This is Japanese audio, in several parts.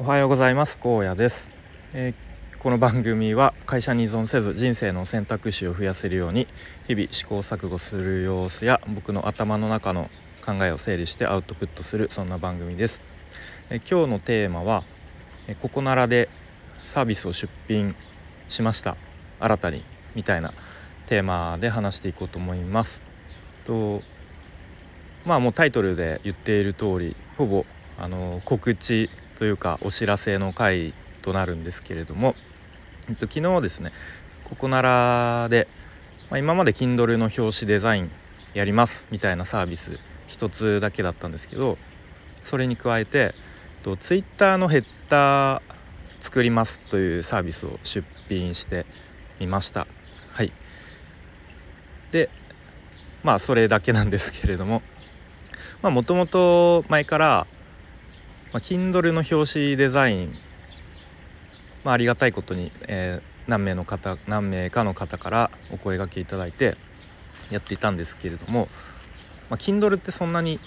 おはようございます。高野です、えー、この番組は会社に依存せず人生の選択肢を増やせるように日々試行錯誤する様子や僕の頭の中の考えを整理してアウトプットするそんな番組です、えー、今日のテーマは、えー、ここならでサービスを出品しました新たにみたいなテーマで話していこうと思います。とまあもうタイトルで言っている通りほぼあの告知というかお知らせの回となるんですけれども、えっと、昨日ですねここならで、まあ、今まで Kindle の表紙デザインやりますみたいなサービス一つだけだったんですけどそれに加えてと Twitter のヘッダー作りますというサービスを出品してみました。はい。でまあそれだけなんですけれどもまあもともと前からまあ、Kindle の表紙デザイン、まあ、ありがたいことに、えー、何名の方何名かの方からお声がけいただいてやっていたんですけれども、まあ、Kindle ってそんなに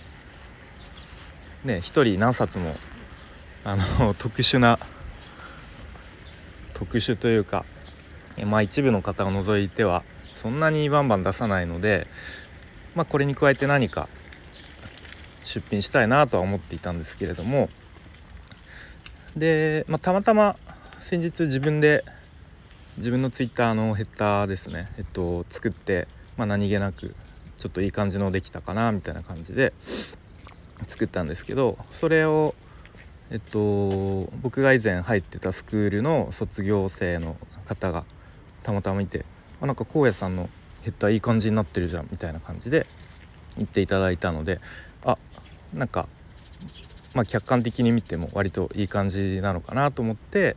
ね1人何冊もあの 特殊な特殊というか、まあ、一部の方を除いてはそんなにバンバン出さないので、まあ、これに加えて何か出品したいなとは思っていたんですけれどもで、まあ、たまたま先日自分で自分のツイッターのヘッダーですね、えっと、作って、まあ、何気なくちょっといい感じのできたかなみたいな感じで作ったんですけどそれをえっと僕が以前入ってたスクールの卒業生の方がたまたまいて「あなんか荒野さんのヘッダーいい感じになってるじゃん」みたいな感じで言っていただいたのであなんかまあ客観的に見ても割といい感じなのかなと思って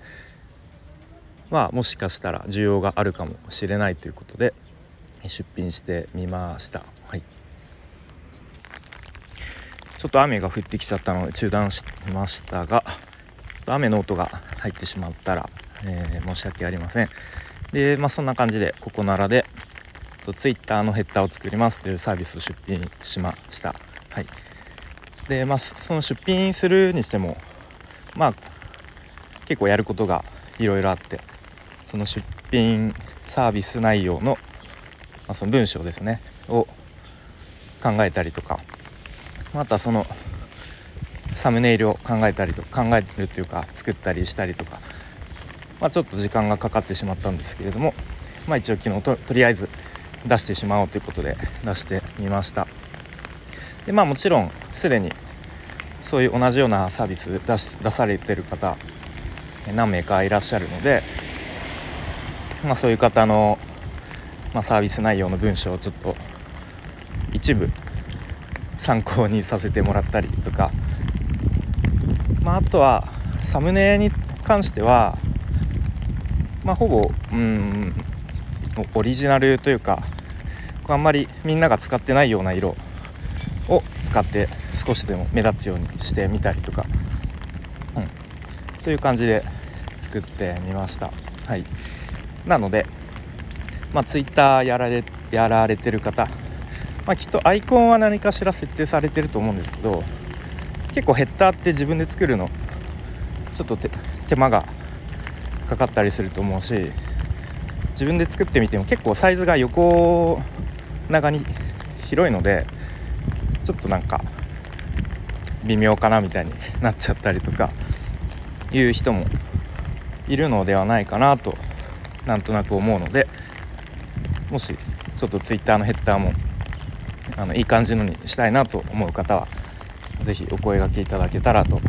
まあもしかしたら需要があるかもしれないということで出品してみました。はい。ちょっと雨が降ってきちゃったので中断しましたが雨の音が入ってしまったら、えー、申し訳ありません。でまあそんな感じでここならで Twitter のヘッダーを作りますというサービスを出品しました。はいでまあその出品するにしてもまあ結構やることがいろいろあってその出品サービス内容の,、まあ、その文章ですねを考えたりとかまたそのサムネイルを考えたりと考えるというか作ったりしたりとか、まあ、ちょっと時間がかかってしまったんですけれども、まあ、一応昨日ととりあえず出してしまおうということで出してみました。でまあもちろんすでにそういう同じようなサービス出し出されてる方何名かいらっしゃるので、まあ、そういう方の、まあ、サービス内容の文章をちょっと一部参考にさせてもらったりとか、まあ、あとはサムネに関しては、まあ、ほぼうんオリジナルというかあんまりみんなが使ってないような色を使って少しでも目立つようにしてみたりとか、うん、という感じで作ってみました。はい。なのでまあ Twitter やられやられてる方、まあ、きっとアイコンは何かしら設定されてると思うんですけど結構ヘッダーって自分で作るのちょっと手間がかかったりすると思うし自分で作ってみても結構サイズが横長に広いのでちょっとなんか微妙かなみたいになっちゃったりとかいう人もいるのではないかなとなんとなく思うのでもしちょっと Twitter のヘッダーもあのいい感じのにしたいなと思う方は是非お声がけいただけたらと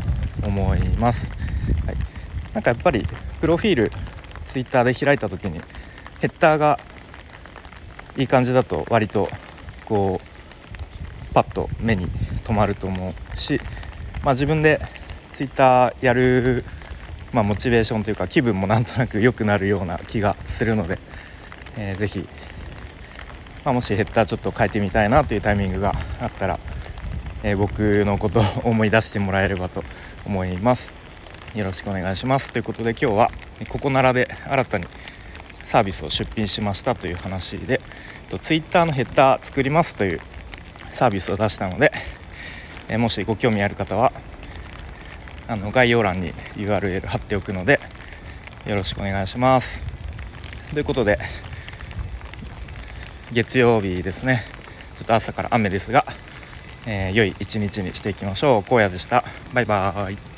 思います。はい、なんかやっぱりプロフィール Twitter で開いた時にヘッダーがいい感じだと割とこうパッと目に留まると思うし、まあ、自分でツイッターやる、まあ、モチベーションというか気分もなんとなく良くなるような気がするので、えー、ぜひ、まあ、もしヘッダーちょっと変えてみたいなというタイミングがあったら、えー、僕のことを思い出してもらえればと思います。よろしくお願いしますということで今日はここならで新たにサービスを出品しましたという話で Twitter のヘッダー作りますというサービスを出したので、えもしご興味ある方はあの概要欄に URL 貼っておくのでよろしくお願いします。ということで月曜日ですね。ちょっと朝から雨ですが、えー、良い一日にしていきましょう。荒野でした。バイバーイ。